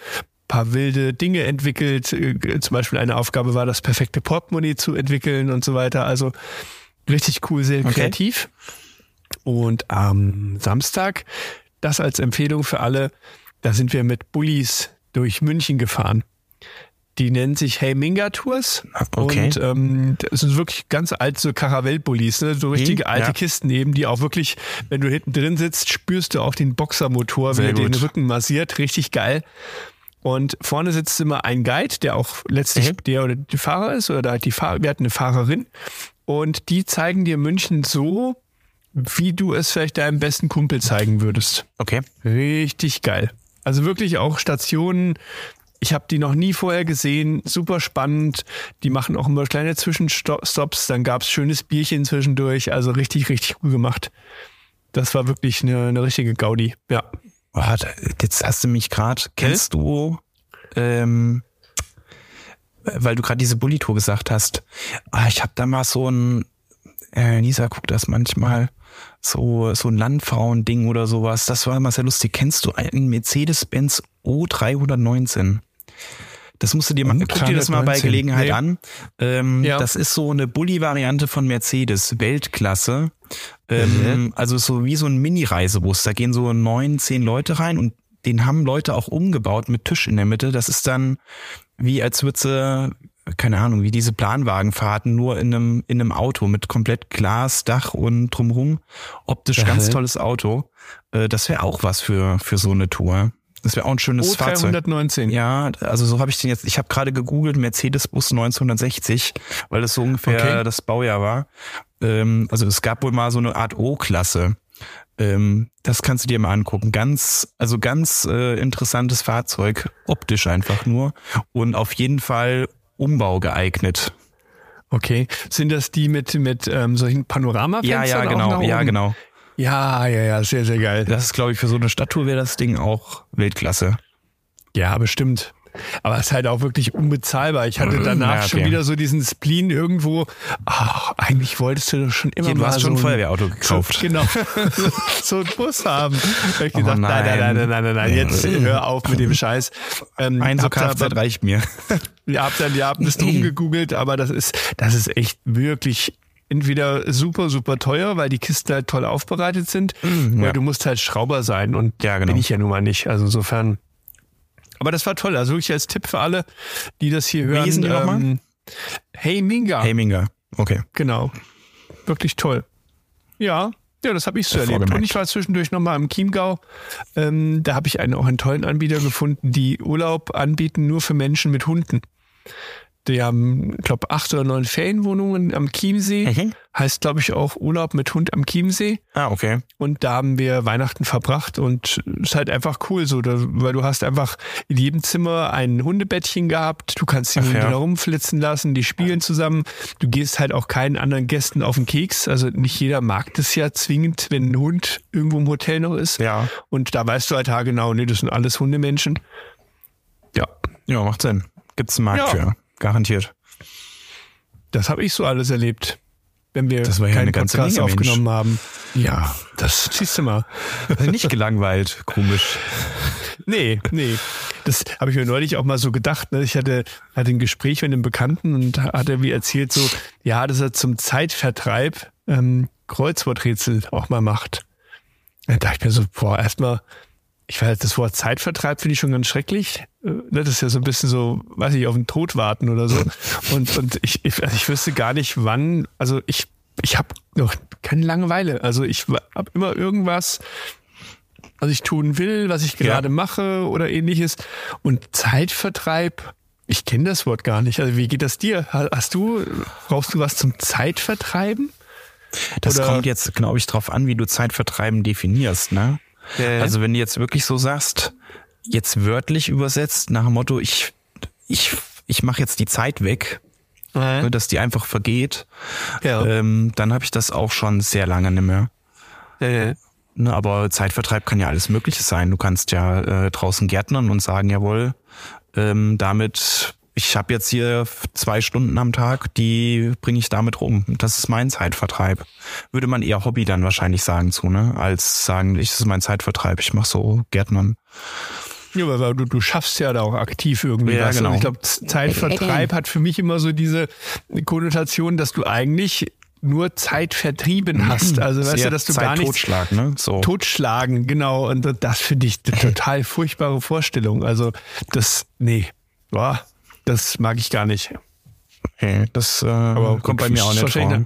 paar wilde Dinge entwickelt. Äh, Zum Beispiel eine Aufgabe war, das perfekte Portemonnaie zu entwickeln und so weiter. Also richtig cool, sehr Okay. kreativ. Und am Samstag, das als Empfehlung für alle, da sind wir mit Bullis durch München gefahren. Die nennen sich Hey Minga Tours. Okay. Und ähm, das sind wirklich ganz alte so Karawell-Bullis, ne? so richtige Hm, alte ja. Kisten eben, die auch wirklich, wenn du hinten drin sitzt, spürst du auch den Boxermotor, Sehr er den. Rücken massiert. Richtig geil. Und vorne sitzt immer ein Guide, der auch letztlich Mhm. der oder die Fahrer ist, oder die Fahrer, wir hatten eine Fahrerin. Und die zeigen dir München so, wie du es vielleicht deinem besten Kumpel zeigen würdest. Okay. Richtig geil. Also wirklich auch Stationen. Ich habe die noch nie vorher gesehen. Super spannend. Die machen auch immer kleine Zwischenstops. Dann gab's schönes Bierchen zwischendurch. Also richtig, richtig cool gemacht. Das war wirklich eine, eine richtige Gaudi. Ja. Da- jetzt hast du mich gerade. Kennst du, ähm, weil du gerade diese Bulli-Tour gesagt hast, ah, ich habe da mal so ein, äh, Lisa guckt das manchmal, so, so ein Landfrauen-Ding oder sowas. Das war immer sehr lustig. Kennst du einen Mercedes-Benz O319? Das musst du dir mal, guck dir das mal bei O319. Gelegenheit Nee. an. Ähm, Ja. Das ist so eine Bulli-Variante von Mercedes, Weltklasse. Ähm, Also so wie so ein Mini-Reisebus. Da gehen so neun, zehn Leute rein und den haben Leute auch umgebaut mit Tisch in der Mitte. Das ist dann wie als würde sie, keine Ahnung, wie diese Planwagenfahrten nur in einem, in einem Auto mit komplett Glas, Dach und drumrum. Optisch ganz tolles Auto. Äh, Das wäre auch was für, für so eine Tour. Das wäre auch ein schönes Fahrzeug. O319. Ja, also so habe ich den jetzt, ich habe gerade gegoogelt, Mercedes-Bus 1960, weil das so ungefähr Okay. das Baujahr war. Ähm, also es gab wohl mal so eine Art O-Klasse. Ähm, das kannst du dir mal angucken. Ganz, also ganz äh, interessantes Fahrzeug, optisch einfach nur und auf jeden Fall Umbau geeignet. Okay. Sind das die mit, mit ähm, solchen Panoramafenstern? Ja, ja, genau, ja, genau. Ja, ja, ja, sehr, sehr geil. Das ist, glaube ich, für so eine Stadttour wäre das Ding auch Weltklasse. Ja, bestimmt. Aber es ist halt auch wirklich unbezahlbar. Ich hatte danach Ja, okay. schon wieder so diesen Spleen irgendwo. Ach, eigentlich wolltest du doch schon immer Hier, du mal hast schon ein Feuerwehrauto gekauft. Genau. so einen Bus haben. Da hab ich Oh gesagt, nein, nein, nein, nein. nein, nein, nein, jetzt hör auf mit dem Scheiß. Ähm, Ein so Kfz reicht mir. Ihr habt dann, ihr habt ein bisschen umgegoogelt, aber das ist, das ist echt wirklich entweder super, super teuer, weil die Kisten halt toll aufbereitet sind, oder ja. du musst halt Schrauber sein und Ja, genau. bin ich ja nun mal nicht. Also insofern. Aber das war toll. Also wirklich als Tipp für alle, die das hier hören. hießen die nochmal? hey Minga. Haminger. Okay. Genau. Wirklich toll. Ja, ja, das habe ich so erlebt. Hervorgemerkt. Und ich war zwischendurch nochmal im Chiemgau. Ähm, da habe ich einen, auch einen tollen Anbieter gefunden, die Urlaub anbieten nur für Menschen mit Hunden. Die haben, ich glaube, acht oder neun Ferienwohnungen am Chiemsee. Mhm. Heißt, glaube ich, auch Urlaub mit Hund am Chiemsee. Ah, okay. Und da haben wir Weihnachten verbracht und ist halt einfach cool so, da, weil du hast einfach in jedem Zimmer ein Hundebettchen gehabt, du kannst die Hunde ja. rumflitzen lassen, die spielen zusammen, du gehst halt auch keinen anderen Gästen auf den Keks, also nicht jeder mag das ja zwingend, wenn ein Hund irgendwo im Hotel noch ist. Ja. Und da weißt du halt ha genau, nee, das sind alles Hundemenschen. Ja, Ja, macht Sinn. Gibt's einen Markt Ja. für. Garantiert. das habe ich so alles erlebt. Wenn wir Das war ja eine ganze Podcast Menge, Mensch. aufgenommen haben. Ja, das siehst du mal. Nicht gelangweilt, komisch. Nee, nee. Das habe ich mir neulich auch mal so gedacht. Ne? Ich hatte, hatte ein Gespräch mit einem Bekannten und hat er wie erzählt so, ja, dass er zum Zeitvertreib ähm, Kreuzworträtsel auch mal macht. Da dachte ich mir so, boah, erstmal, ich weiß, das Wort Zeitvertreib finde ich schon ganz schrecklich. Äh, ne, Das ist ja so ein bisschen so, weiß ich, auf den Tod warten oder so. Und, und ich, ich, also ich wüsste gar nicht, wann, also ich, ich habe noch keine Langeweile. Also ich habe immer irgendwas, was ich tun will, was ich gerade mache oder ähnliches. Und Zeitvertreib, ich kenne das Wort gar nicht. Also wie geht das dir? Ha- Hast du, brauchst du was zum Zeitvertreiben? Das Oder- kommt jetzt, glaube ich, drauf an, wie du Zeitvertreiben definierst, ne? Ja. Also wenn du jetzt wirklich so sagst, jetzt wörtlich übersetzt, nach dem Motto, ich, ich, ich mache jetzt die Zeit weg, ne, dass die einfach vergeht, ja. ähm, dann habe ich das auch schon sehr lange nicht mehr. ja. Ne, aber Zeitvertreib kann ja alles Mögliche sein. Du kannst ja äh, draußen gärtnern und sagen, jawohl, ähm, damit, ich habe jetzt hier zwei Stunden am Tag, die bringe ich damit rum. Das ist mein Zeitvertreib. Würde man eher Hobby dann wahrscheinlich sagen zu, ne? Als sagen, ich das ist mein Zeitvertreib, ich mache so Gärtnern. Ja, weil du, du schaffst ja da auch aktiv irgendwie Ja, was. genau. Und ich glaube, Zeitvertreib hat für mich immer so diese Konnotation, dass du eigentlich nur Zeit vertrieben hast. Also weißt Sehr du, dass du gar nichts Totschlag, ne? So. totschlagen, genau. Und das finde ich eine total furchtbare Vorstellung. Also das, nee, boah, Das mag ich gar nicht. Okay, das äh, Aber kommt bei mir auch nicht vor.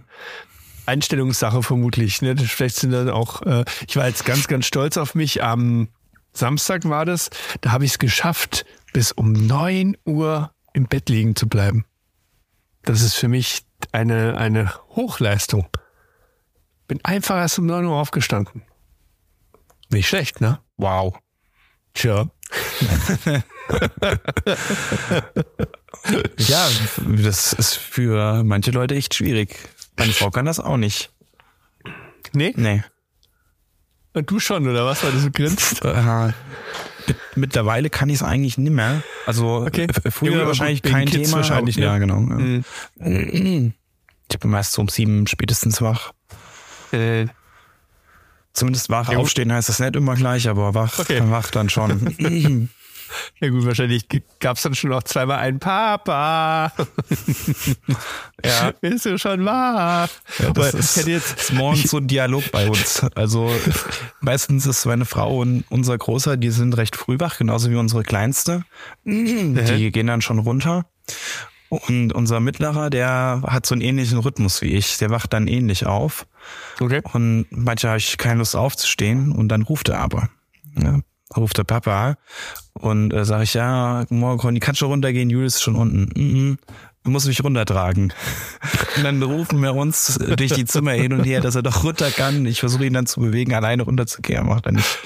Einstellungssache vermutlich. Ne? Vielleicht sind dann auch, äh, ich war jetzt ganz, ganz stolz auf mich. Am Samstag war das, da habe ich es geschafft, bis um neun Uhr im Bett liegen zu bleiben. Das ist für mich eine, eine Hochleistung. Bin einfach erst um neun Uhr aufgestanden. Nicht schlecht, ne? Wow. Tja. ja, das ist für manche Leute echt schwierig. Meine Frau kann das auch nicht. Nee? Nee. Und du schon, oder was, weil du so grinst? Äh, mittlerweile kann ich es eigentlich nicht mehr. Also okay. früher ja, wahrscheinlich kein Kids Thema. Wahrscheinlich, ne? Ja, genau. Mhm. Ich bin meist so um sieben spätestens wach. Äh. Zumindest wach. Ja, Aufstehen heißt das nicht immer gleich, aber wach, okay. wach dann schon. Ja gut, wahrscheinlich gab es dann schon noch zweimal ein Papa. ja. Bist du schon wach? Ja, das ist, hätte jetzt ist morgens so ein Dialog bei uns. Also meistens ist meine Frau und unser Großer, die sind recht früh wach, genauso wie unsere Kleinste. Die gehen dann schon runter. Und unser Mittlerer, der hat so einen ähnlichen Rhythmus wie ich. Der wacht dann ähnlich auf. Okay. Und manchmal habe ich keine Lust aufzustehen und dann ruft er aber. Ja, ruft der Papa und äh, sage ich, ja, morgen Conny, kannst du runtergehen, Julius ist schon unten. Mhm. Du musst mich runtertragen. Und dann rufen wir uns durch die Zimmer hin und her, dass er doch runter kann. Ich versuche ihn dann zu bewegen, alleine runterzugehen, macht er nicht.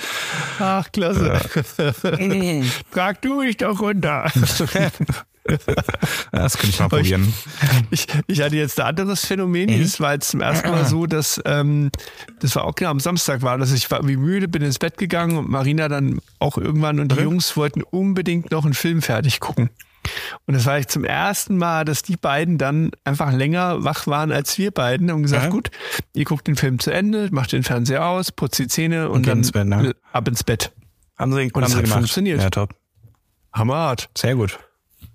Ach, klasse. Ja. Trag du mich doch runter. das könnte ich mal probieren. Ich, ich, hatte jetzt ein anderes Phänomen. Mhm. Es war jetzt zum ersten Mal so, dass ähm, das war auch genau am Samstag war, dass ich war irgendwie müde, bin ins Bett gegangen und Marina dann auch irgendwann und die mhm. Jungs wollten unbedingt noch einen Film fertig gucken. Und das war ich zum ersten Mal, dass die beiden dann einfach länger wach waren als wir beiden und gesagt, ja. gut, ihr guckt den Film zu Ende, macht den Fernseher aus, putzt die Zähne und, und dann ins Bett, ne? ab ins Bett. Haben sie, und haben das hat gemacht. funktioniert. Ja, top. Hammerhart. Sehr gut.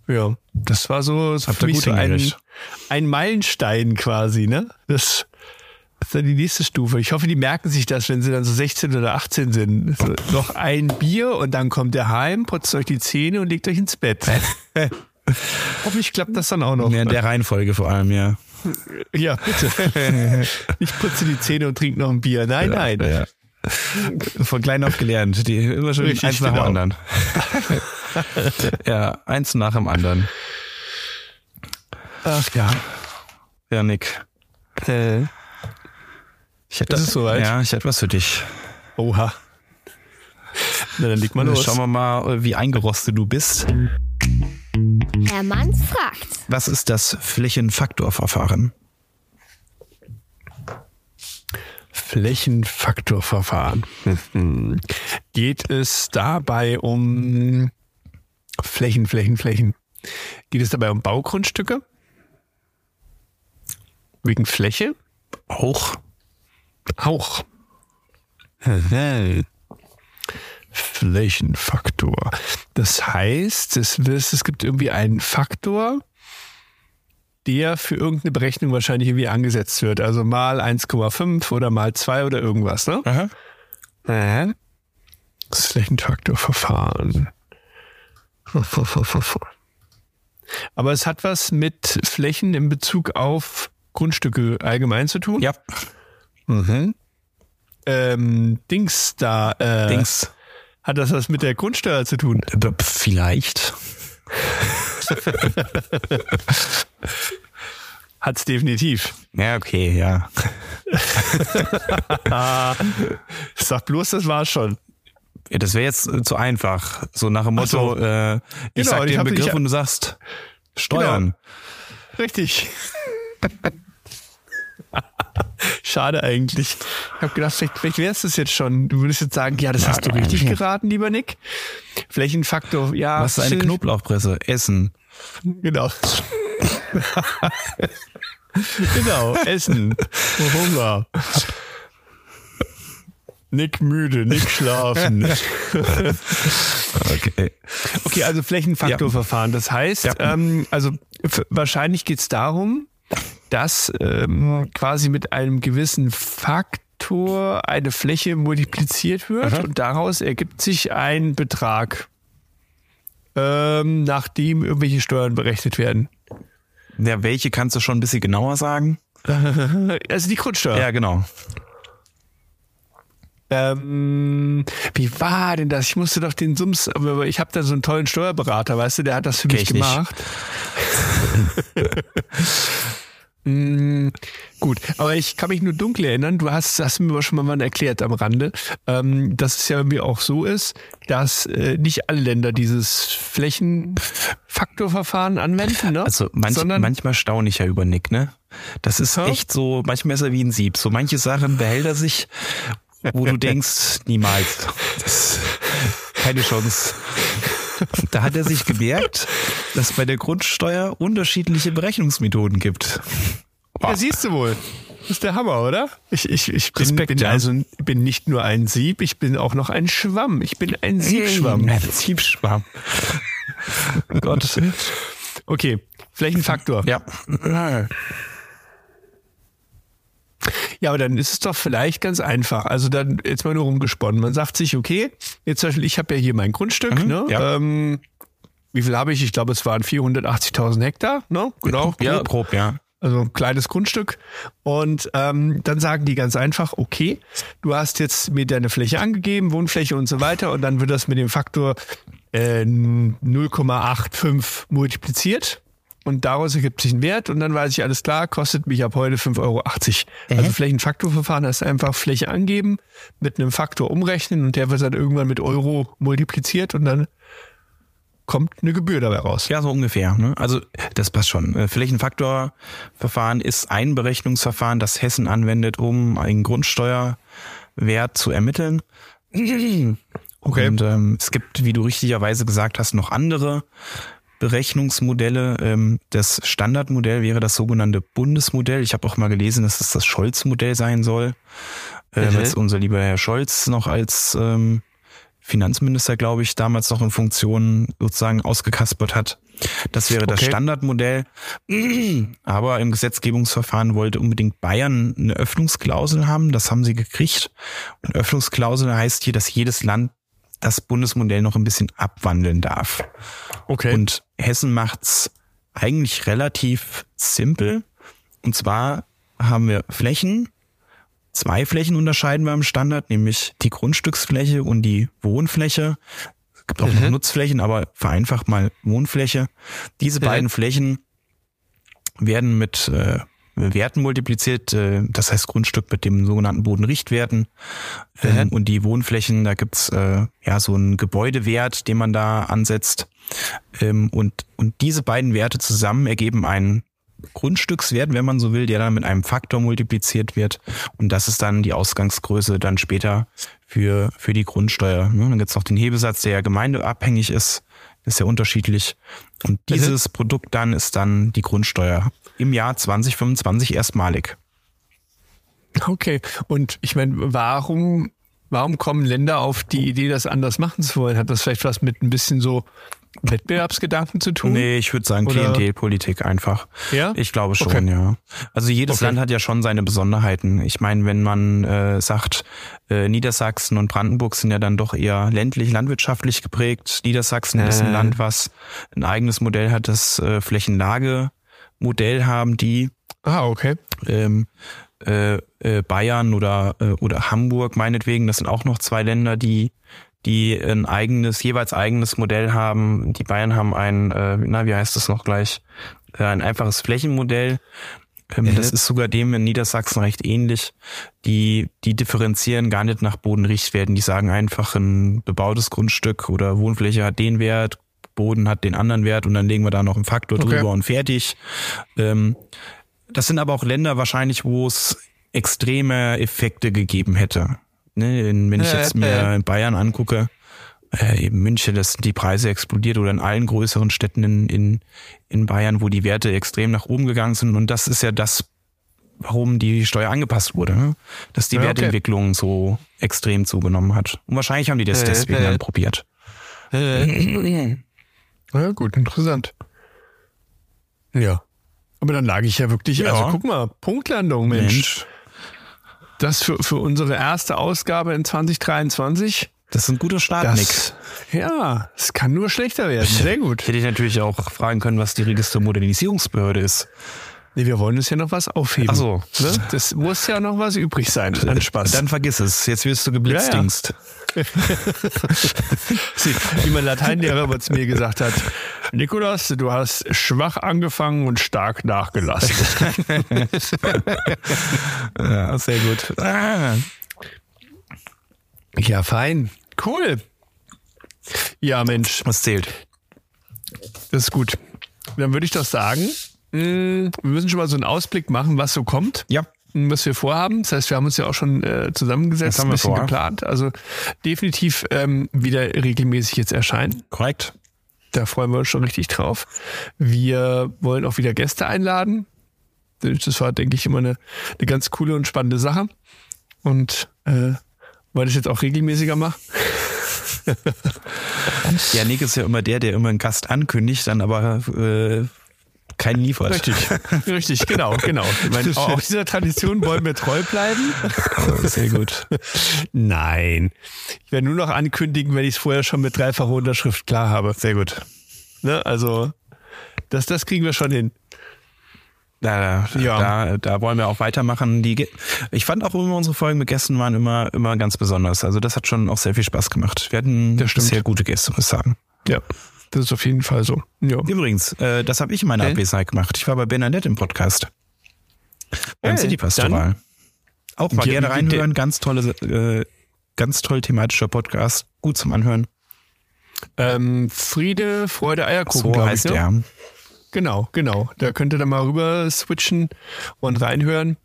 Ja, das war so, das für mich so ein, ein Meilenstein quasi, ne? Das, das ist dann die nächste Stufe. Ich hoffe, die merken sich das, wenn sie dann so 16 oder 18 sind. So, noch ein Bier und dann kommt ihr heim, putzt euch die Zähne und legt euch ins Bett. Hoffentlich klappt das dann auch noch. Ja, in der Reihenfolge vor allem, ja. Ja, bitte. Ich putze die Zähne und trinke noch ein Bier. Nein, ja, nein. Ja. Von klein auf gelernt. Die immer schon Richtig, eins nach genau. dem anderen. ja, eins nach dem anderen. Ach ja. Ja, Nick. Äh, ich hätte, ist es soweit? Ja, ich hätte was für dich. Oha. Na, dann leg mal los. Schauen wir mal, wie eingerostet du bist. Herr Manns fragt. Was ist das Flächenfaktorverfahren? Flächenfaktorverfahren. Geht es dabei um Flächen, Flächen, Flächen? Geht es dabei um Baugrundstücke? Wegen Fläche? Auch. Auch. Flächenfaktor. Das heißt, es, es gibt irgendwie einen Faktor, der für irgendeine Berechnung wahrscheinlich irgendwie angesetzt wird. Also mal 1,5 oder mal 2 oder irgendwas, ne? Aha. Aha. Das Flächenfaktorverfahren. Aber es hat was mit Flächen in Bezug auf Grundstücke allgemein zu tun? Ja. Mhm. Ähm, Dings da. Äh, Dings. Hat das was mit der Grundsteuer zu tun? Vielleicht. Hat's definitiv. Ja, okay, ja. Sag bloß, das war schon. Ja, das wäre jetzt zu einfach. So nach dem Motto, so. äh, ich genau, sag dir einen Begriff und du sagst Steuern. Genau. Richtig. Schade eigentlich. Ich habe gedacht, vielleicht, vielleicht wäre es das jetzt schon. Du würdest jetzt sagen, ja, das hast du richtig geraten, lieber Nick. Flächenfaktor, ja. Was ist eine Knoblauchpresse? Essen. Genau. genau, Essen. Hunger. Nick müde, Nick schlafen. okay. Okay, also Flächenfaktorverfahren. Das heißt, ja. ähm, also wahrscheinlich geht es darum, dass ähm, quasi mit einem gewissen Faktor eine Fläche multipliziert wird Aha. und daraus ergibt sich ein Betrag. ähm, nachdem irgendwelche Steuern berechnet werden. Ja, welche kannst du schon ein bisschen genauer sagen? Also die Grundsteuer. Ja, genau. Ähm, wie war denn das? Ich musste doch den Sums, aber ich habe da so einen tollen Steuerberater, weißt du, der hat das für Kenn mich gemacht. Mm, gut, aber ich kann mich nur dunkel erinnern, du hast, hast mir schon mal erklärt am Rande, ähm, dass es ja irgendwie auch so ist, dass äh, nicht alle Länder dieses Flächenfaktorverfahren anwenden, ne? Also manch, manchmal staune ich ja über Nick, ne? Das ist Ja. echt so, manchmal ist er wie ein Sieb. So manche Sachen behält er sich, wo du denkst, niemals. Das, keine Chance. Da hat er sich gemerkt, dass bei der Grundsteuer unterschiedliche Berechnungsmethoden gibt. ja, siehst du wohl. Das ist der Hammer, oder? Ich, ich, ich bin, Respekt, bin ja. also bin nicht nur ein Sieb, ich bin auch noch ein Schwamm. Ich bin ein Siebschwamm. Ein Siebschwamm. Oh Gott. Okay, Flächenfaktor. Ja. Ja, aber dann ist es doch vielleicht ganz einfach. Also dann jetzt mal nur rumgesponnen. Man sagt sich, okay, jetzt zum Beispiel, ich habe ja hier mein Grundstück, Mhm, ne? ja. Ähm, wie viel habe ich? Ich glaube, es waren 480.000 Hektar, ne? Genau. Ja, grob. grob, ja. Also ein kleines Grundstück. Und ähm, dann sagen die ganz einfach, okay, du hast jetzt mir deine Fläche angegeben, Wohnfläche und so weiter, und dann wird das mit dem Faktor äh, 0,85 multipliziert. Und daraus ergibt sich ein Wert und dann weiß ich, alles klar, kostet mich ab heute 5,80 Euro. Also Flächenfaktorverfahren heißt einfach Fläche angeben, mit einem Faktor umrechnen und der wird dann irgendwann mit Euro multipliziert und dann kommt eine Gebühr dabei raus. Ja, so ungefähr. Ne? Also das passt schon. Äh, Flächenfaktorverfahren ist ein Berechnungsverfahren, das Hessen anwendet, um einen Grundsteuerwert zu ermitteln. Okay. Und ähm, es gibt, wie du richtigerweise gesagt hast, noch andere Berechnungsmodelle. Ähm, das Standardmodell wäre das sogenannte Bundesmodell. Ich habe auch mal gelesen, dass es das Scholz-Modell sein soll, äh, Mhm. weil es unser lieber Herr Scholz noch als ähm, Finanzminister, glaube ich, damals noch in Funktion sozusagen ausgekaspert hat. Das wäre das Okay. Standardmodell. Aber im Gesetzgebungsverfahren wollte unbedingt Bayern eine Öffnungsklausel haben. Das haben sie gekriegt. Und Öffnungsklausel heißt hier, dass jedes Land das Bundesmodell noch ein bisschen abwandeln darf. Okay. Und Hessen macht's eigentlich relativ simpel. Und zwar haben wir Flächen. Zwei Flächen unterscheiden wir im Standard, nämlich die Grundstücksfläche und die Wohnfläche. Es gibt auch noch Nutzflächen, aber vereinfacht mal Wohnfläche. Diese beiden Flächen werden mit äh, Werten multipliziert, äh, das heißt Grundstück mit dem sogenannten Bodenrichtwerten. Ähm, und die Wohnflächen, da gibt's äh, ja so einen Gebäudewert, den man da ansetzt. Ähm, und, und diese beiden Werte zusammen ergeben einen Grundstückswert, wenn man so will, der dann mit einem Faktor multipliziert wird. Und das ist dann die Ausgangsgröße dann später für, für die Grundsteuer. Ne? Dann gibt's noch den Hebesatz, der ja gemeindeabhängig ist. Ist ja unterschiedlich. Und dieses Produkt dann ist dann die Grundsteuer im Jahr 2025 erstmalig. Okay. Und ich meine, warum, warum kommen Länder auf die Idee, das anders machen zu wollen? Hat das vielleicht was mit ein bisschen so Wettbewerbsgedanken zu tun? Nee, ich würde sagen Oder- Klientelpolitik einfach. Ja? Ich glaube schon, Okay. ja. Also jedes Okay. Land hat ja schon seine Besonderheiten. Ich meine, wenn man äh, sagt, äh, Niedersachsen und Brandenburg sind ja dann doch eher ländlich, landwirtschaftlich geprägt. Niedersachsen ist ein Äh. Land, was ein eigenes Modell hat, das äh, Flächenlagemodell haben, die Ah, okay. ähm, äh, äh, Bayern oder äh, oder Hamburg meinetwegen. Das sind auch noch zwei Länder, die die ein eigenes jeweils eigenes Modell haben. Die Bayern haben ein, äh, na wie heißt das noch gleich, äh, ein einfaches Flächenmodell. Ähm, Das ist sogar dem in Niedersachsen recht ähnlich. Die die differenzieren gar nicht nach Bodenrichtwerten. Die sagen einfach ein bebautes Grundstück oder Wohnfläche hat den Wert. Boden hat den anderen Wert und dann legen wir da noch einen Faktor Okay. drüber und fertig. Ähm, das sind aber auch Länder wahrscheinlich, wo es extreme Effekte gegeben hätte. Ne, in, wenn ich jetzt mir in Bayern angucke, äh, eben München, das sind die Preise explodiert oder in allen größeren Städten in, in, in Bayern, wo die Werte extrem nach oben gegangen sind. Und das ist ja das, warum die Steuer angepasst wurde, ne? dass die Ja, okay. Wertentwicklung so extrem zugenommen hat. Und wahrscheinlich haben die das Äh, deswegen äh. dann probiert. Ja, gut, interessant. Ja. Aber dann lag ich ja wirklich, Ja. also guck mal, Punktlandung, Mensch. Das für, für unsere erste Ausgabe in 2023. Das ist ein guter Start, Nick. Das, ja, es kann nur schlechter werden. Sehr gut. Hätte ich natürlich auch fragen können, was die Registermodernisierungsbehörde ist. Nee, wir wollen uns ja noch was aufheben. Ach so. Ne? Das muss ja noch was übrig sein an Spaß. Dann vergiss es. Jetzt wirst du geblitzdingst. Sie- Wie mein Lateinlehrer immer zu mir gesagt hat, Nikolas, du hast schwach angefangen und stark nachgelassen. Ja, sehr gut. Ah. ja, fein. Cool. Ja, Mensch, Was zählt? das ist gut. Dann würde ich doch sagen, wir müssen schon mal so einen Ausblick machen, was so kommt. Ja. was wir vorhaben. Das heißt, wir haben uns ja auch schon äh, zusammengesetzt, Das haben ein wir bisschen vor. geplant. Also definitiv ähm, wieder regelmäßig jetzt erscheinen. Korrekt. Da freuen wir uns schon richtig drauf. Wir wollen auch wieder Gäste einladen. Das war, denke ich, immer eine, eine ganz coole und spannende Sache. Und äh, wollen das jetzt auch regelmäßiger machen. Ja, Nick ist ja immer der, der immer einen Gast ankündigt, dann aber äh, keinen liefert. Richtig, richtig, genau, genau. Ich meine, auch, dieser Tradition wollen wir treu bleiben. Sehr gut. Nein. Ich werde nur noch ankündigen, wenn ich es vorher schon mit dreifacher Unterschrift klar habe. Sehr gut. Ne? Also, das, das kriegen wir schon hin. Da, Ja. da, da wollen wir auch weitermachen. Die, ich fand auch immer unsere Folgen mit Gästen waren immer, immer ganz besonders. Also das hat schon auch sehr viel Spaß gemacht. Wir hatten sehr gute Gäste, muss ich sagen. Ja, das ist auf jeden Fall so. Ja. Übrigens, äh, das habe ich in meiner Okay. Abwesenheit gemacht. Ich war bei Bernadette im Podcast. Beim Hey, City Pastoral. Auch mal gerne reinhören. Ganz tolle, äh, ganz toll thematischer Podcast. Gut zum Anhören. Ähm, Friede, Freude, Eierkuchen, So heißt ich, ne? er. Genau, genau. Da könnt ihr dann mal rüber switchen und reinhören.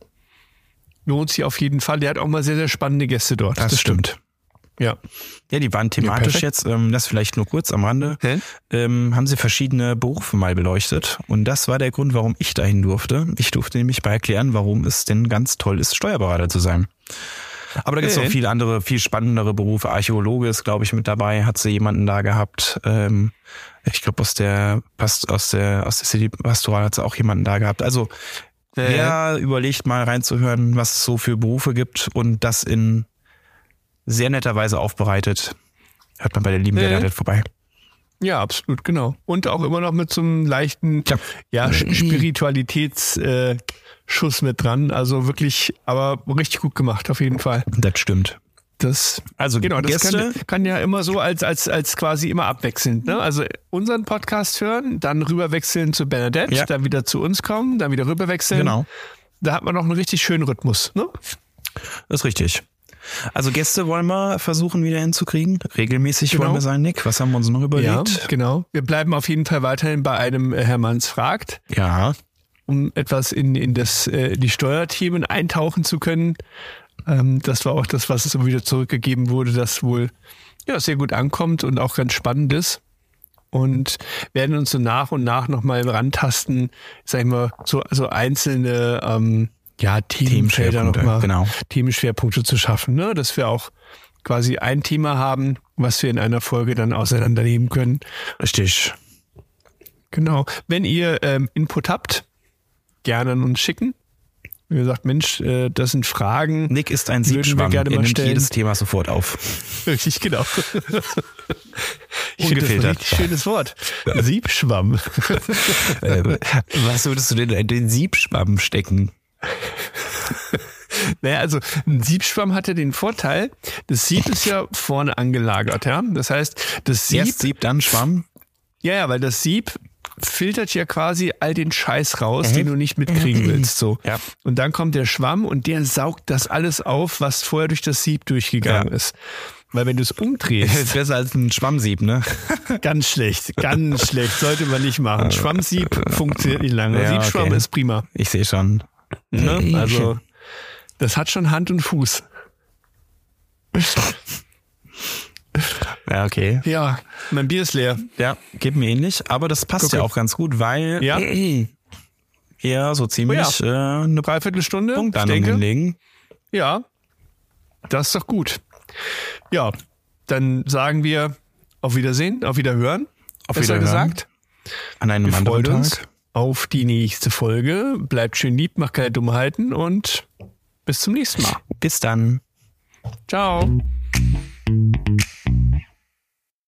Lohnt sich auf jeden Fall. Der hat auch mal sehr, sehr spannende Gäste dort. Das, stimmt. Ja. Ja, die waren thematisch perfekt. jetzt, ähm, das vielleicht nur kurz am Rande, Hä? ähm, haben sie verschiedene Berufe mal beleuchtet. Und das war der Grund, warum ich dahin durfte. Ich durfte nämlich bei erklären, warum es denn ganz toll ist, Steuerberater zu sein. Aber da gibt es noch viele andere, viel spannendere Berufe. Archäologe ist, glaube ich, mit dabei. Hat sie jemanden da gehabt. Ähm, ich glaube, aus der, Past aus der, aus der City Pastoral hat sie auch jemanden da gehabt. Also, wer überlegt mal reinzuhören, was es so für Berufe gibt und das in sehr netter Weise aufbereitet, hört man bei der lieben Ja. Bernadette vorbei. Ja, absolut, genau. Und auch immer noch mit so einem leichten Ja. ja, Spiritualitätsschuss äh, Schuss mit dran. Also wirklich, aber richtig gut gemacht, auf jeden Fall. Das stimmt. Das, Also genau, das Gäste, kann, kann ja immer so als, als, als quasi immer abwechselnd. Ne? Also unseren Podcast hören, dann rüberwechseln zu Bernadette, Ja. dann wieder zu uns kommen, dann wieder rüberwechseln. genau, Da hat man noch einen richtig schönen Rhythmus. Ne? das ist richtig. Also Gäste wollen wir versuchen wieder hinzukriegen. Regelmäßig Genau. wollen wir sein, Nick. Was haben wir uns noch Ja, überlegt? genau. Wir bleiben auf jeden Fall weiterhin bei einem äh, Hermanns fragt. Ja, um etwas in, in das, äh, die Steuerthemen eintauchen zu können. Ähm, das war auch das, was so wieder zurückgegeben wurde, das wohl ja, sehr gut ankommt und auch ganz spannend ist. Und werden uns so nach und nach nochmal rantasten, sag ich mal, so, so einzelne ähm, ja, Themenfelder nochmal, genau. Themenschwerpunkte zu schaffen, ne? dass wir auch quasi ein Thema haben, was wir in einer Folge dann auseinandernehmen können. richtig. Genau. Wenn ihr ähm, Input habt, gerne an uns schicken. Wie gesagt, Mensch, äh, das sind Fragen. Nick ist ein Siebschwamm. gerne er nimmt jedes Thema sofort auf. Richtig, genau. ich finde das ein Ungefiltert. richtig schönes Wort. Siebschwamm. äh, was würdest du denn in den Siebschwamm stecken? Naja, also ein Siebschwamm hat ja den Vorteil, das Sieb ist ja vorne angelagert, ja. Das heißt, das Sieb, Erst Sieb, dann Schwamm. ja, ja, weil das Sieb filtert ja quasi all den Scheiß raus, den du nicht mitkriegen willst, so. Ja. Und dann kommt der Schwamm und der saugt das alles auf, was vorher durch das Sieb durchgegangen Ja. ist. Weil wenn du es umdrehst, Ist besser als ein Schwammsieb, ne? Ganz schlecht, ganz schlecht. Sollte man nicht machen. Schwammsieb funktioniert nicht lange. Ja, Siebschwamm okay. ist prima. Ich sehe schon. Ne? Also, das hat schon Hand und Fuß. Ja, okay. Ja, mein Bier ist leer. Ja, geht mir ähnlich, aber das passt Gucke. ja auch ganz gut, weil Ja. ja so ziemlich äh, eine Dreiviertelstunde, ich Punktlandung denke. hinlegen. Ja, das ist doch gut. Ja, dann sagen wir auf Wiedersehen, auf Wiederhören. Auf Wiederhören. gesagt. An einem Wir anderen freuen uns Tag auf die nächste Folge. Bleibt schön lieb, macht keine Dummheiten und bis zum nächsten Mal. Bis dann. Ciao.